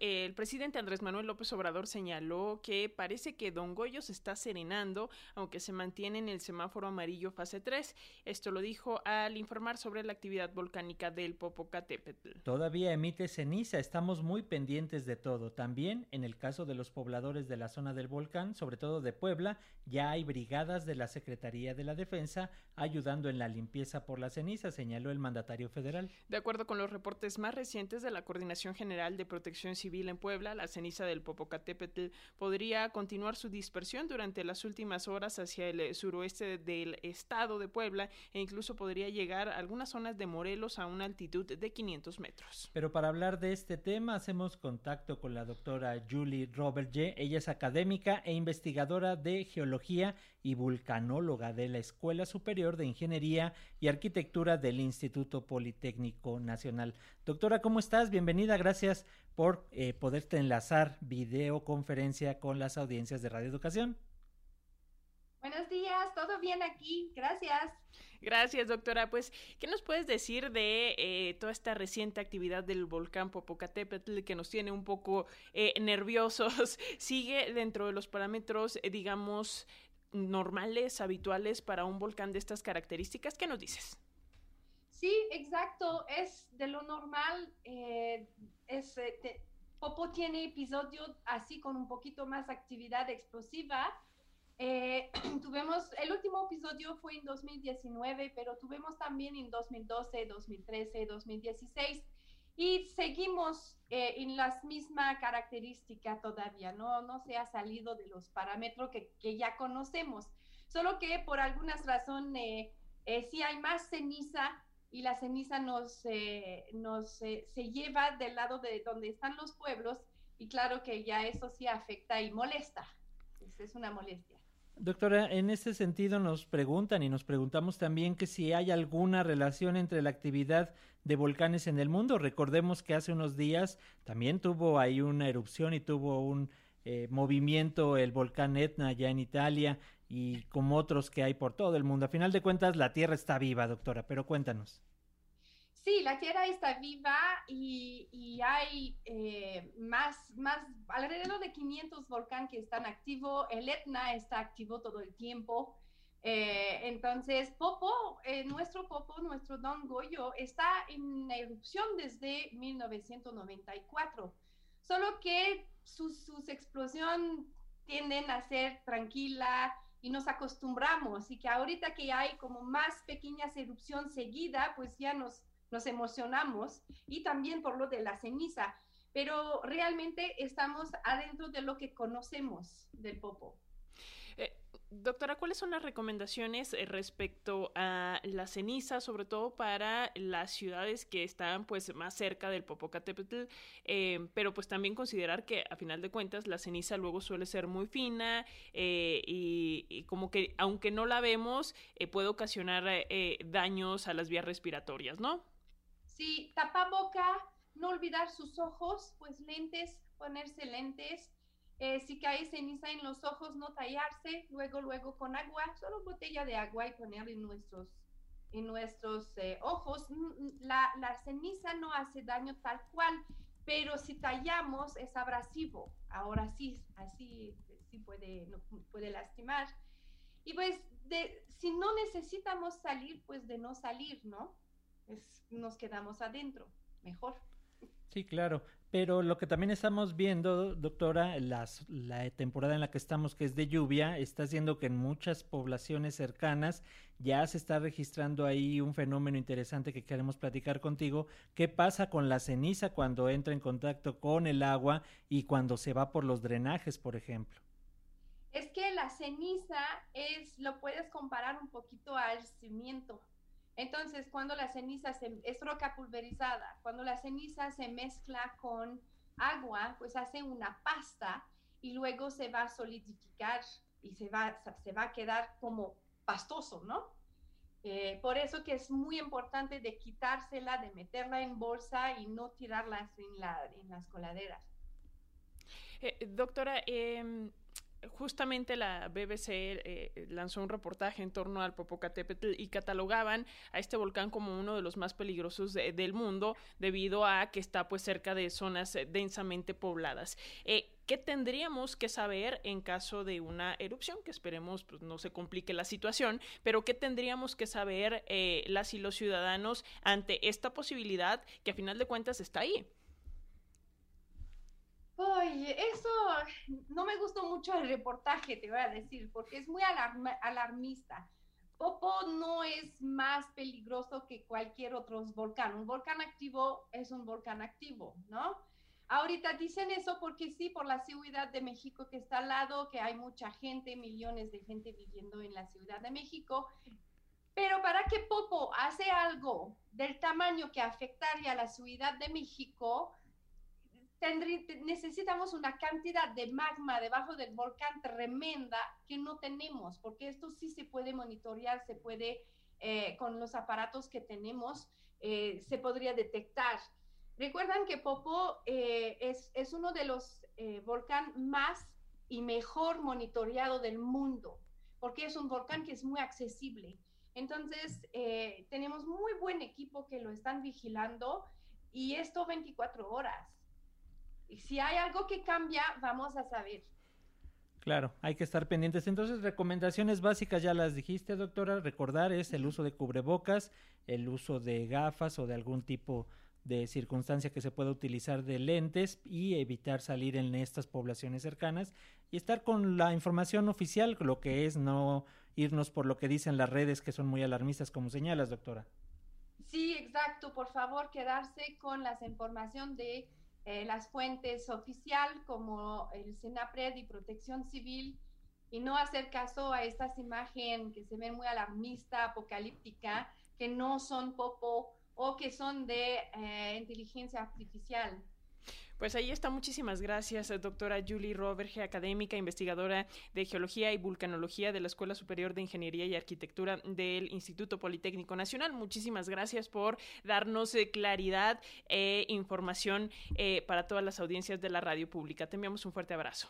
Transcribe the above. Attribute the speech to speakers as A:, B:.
A: El presidente Andrés Manuel López Obrador señaló que parece que Don Goyo se está serenando, aunque se mantiene en el semáforo amarillo fase 3. Esto lo dijo al informar sobre la actividad volcánica del Popocatépetl.
B: Todavía emite ceniza, estamos muy pendientes de todo. También, en el caso de los pobladores de la zona del volcán, sobre todo de Puebla, ya hay brigadas de la Secretaría de la Defensa ayudando en la limpieza por la ceniza, señaló el mandatario federal.
A: De acuerdo con los reportes más recientes de la Coordinación General de Protección Civil, en Puebla, la ceniza del Popocatépetl podría continuar su dispersión durante las últimas horas hacia el suroeste del estado de Puebla e incluso podría llegar a algunas zonas de Morelos a una altitud de 500 metros.
B: Pero para hablar de este tema hacemos contacto con la doctora Julie Roberge. Ella es académica e investigadora de geología y vulcanóloga de la Escuela Superior de Ingeniería y Arquitectura del Instituto Politécnico Nacional. Doctora, ¿cómo estás? Bienvenida, gracias por eh, poderte enlazar videoconferencia con las audiencias de Radio Educación.
C: Buenos días, todo bien aquí, gracias.
A: Gracias, doctora. Pues, ¿qué nos puedes decir de eh, toda esta reciente actividad del volcán Popocatépetl que nos tiene un poco eh, nerviosos? ¿Sigue dentro de los parámetros, digamos, normales, habituales para un volcán de estas características? ¿Qué nos dices?
C: Sí, exacto, es de lo normal. Eh, es, eh, Popo tiene episodio así con un poquito más actividad explosiva. Eh, tuvimos, el último episodio fue en 2019, pero tuvimos también en 2012, 2013, 2016 y seguimos en las mismas características todavía, ¿no? no se ha salido de los parámetros que, que ya conocemos, solo que por algunas razones sí hay más ceniza y la ceniza nos, eh, nos eh, se lleva del lado de donde están los pueblos y claro que ya eso sí afecta y molesta. Es, una molestia.
B: Doctora, en ese sentido nos preguntan y nos preguntamos también que si hay alguna relación entre la actividad de volcanes en el mundo. Recordemos que hace unos días también tuvo ahí una erupción y tuvo un eh, movimiento el volcán Etna ya en Italia y como otros que hay por todo el mundo. A final de cuentas, la Tierra está viva, doctora, pero cuéntanos.
C: Sí, la Tierra está viva y, hay eh, más, más, alrededor de 500 volcanes que están activos. El Etna está activo todo el tiempo. Eh, entonces, Popo, eh, nuestro Popo, nuestro Don Goyo, está en erupción desde 1994. Solo que sus, sus explosiones tienden a ser tranquila, y nos acostumbramos y que ahorita que hay como más pequeñas erupción seguida, pues ya nos, nos emocionamos y también por lo de la ceniza, pero realmente estamos adentro de lo que conocemos del popo.
A: Eh, doctora, ¿cuáles son las recomendaciones eh, respecto a la ceniza, sobre todo para las ciudades que están pues más cerca del Popocatépetl, eh, pero pues también considerar que a final de cuentas la ceniza luego suele ser muy fina y, y, como que aunque no la vemos puede ocasionar daños a las vías respiratorias, ¿no?
C: Sí, tapa boca, no olvidar sus ojos, pues lentes, ponerse lentes eh, si cae ceniza en los ojos, no tallarse, luego, luego con agua, solo botella de agua y poner en nuestros, en nuestros eh, ojos. Mm, mm, la, la, ceniza no hace daño tal cual, pero si tallamos es abrasivo. Ahora sí, así sí puede, puede lastimar. Y pues, si no necesitamos salir, pues de no salir, ¿no? Es, nos quedamos adentro, mejor.
B: Sí, claro, pero lo que también estamos viendo, doctora, las, la temporada en la que estamos, que es de lluvia, está haciendo que en muchas poblaciones cercanas ya se está registrando ahí un fenómeno interesante que queremos platicar contigo. ¿Qué pasa con la ceniza cuando entra en contacto con el agua y cuando se va por los drenajes, por ejemplo?
C: Es que la ceniza es, lo puedes comparar un poquito al cimiento entonces, cuando la ceniza es roca pulverizada, cuando la ceniza se mezcla con agua, pues hace una pasta y luego se va a solidificar y se va, se va a quedar como pastoso, ¿no? Eh, por eso que es muy importante de quitársela, de meterla en bolsa y no tirarla en, la, en las coladeras.
A: Eh, doctora, eh, justamente la BBC eh, lanzó un reportaje en torno al Popocatépetl y catalogaban a este volcán como uno de los más peligrosos del mundo debido a que está pues cerca de zonas eh, densamente pobladas. Eh, ¿Qué tendríamos que saber en caso de una erupción? Que esperemos pues, no se complique la situación, pero ¿qué tendríamos que saber las y los ciudadanos ante esta posibilidad que a final de cuentas está ahí?
C: Oye, eso no me gustó mucho el reportaje, te voy a decir, porque es muy alarmista. Popo no es más peligroso que cualquier otro volcán. Un volcán activo es un volcán activo, ¿no? Ahorita dicen eso porque sí, por la Ciudad de México que está al lado, que hay mucha gente, millones de gente viviendo en la Ciudad de México. Pero para que Popo hace algo del tamaño que afectaría a la Ciudad de México, necesitamos una cantidad de magma debajo del volcán tremenda que no tenemos, porque esto sí se puede monitorear, se puede, eh, con los aparatos que tenemos, eh, se podría detectar. Recuerdan que Popo eh, es, es, uno de los volcanes más y mejor monitoreado del mundo, porque es un volcán que es muy accesible. Entonces, tenemos muy buen equipo que lo están vigilando y esto 24 horas. Y si hay algo que cambia, vamos a saber.
B: Claro, hay que estar pendientes. Entonces, recomendaciones básicas ya las dijiste, doctora. Recordar es el uso de cubrebocas, el uso de gafas o de algún tipo de circunstancia que se pueda utilizar de lentes y evitar salir en estas poblaciones cercanas y estar con la información oficial, lo que es no irnos por lo que dicen las redes que son muy alarmistas, como señalas, doctora.
C: Sí, exacto. Por favor, quedarse con la información de eh, las fuentes oficial como el SENAPRED y Protección Civil y no hacer caso a estas imágenes que se ven muy alarmista, apocalíptica, que no son popo o que son de eh, inteligencia artificial.
A: Pues ahí está. Muchísimas gracias, doctora Julie Roberge, académica, investigadora de Geología y Vulcanología de la Escuela Superior de Ingeniería y Arquitectura del Instituto Politécnico Nacional. Muchísimas gracias por darnos eh, claridad e información eh, para todas las audiencias de la radio pública. Te enviamos un fuerte abrazo.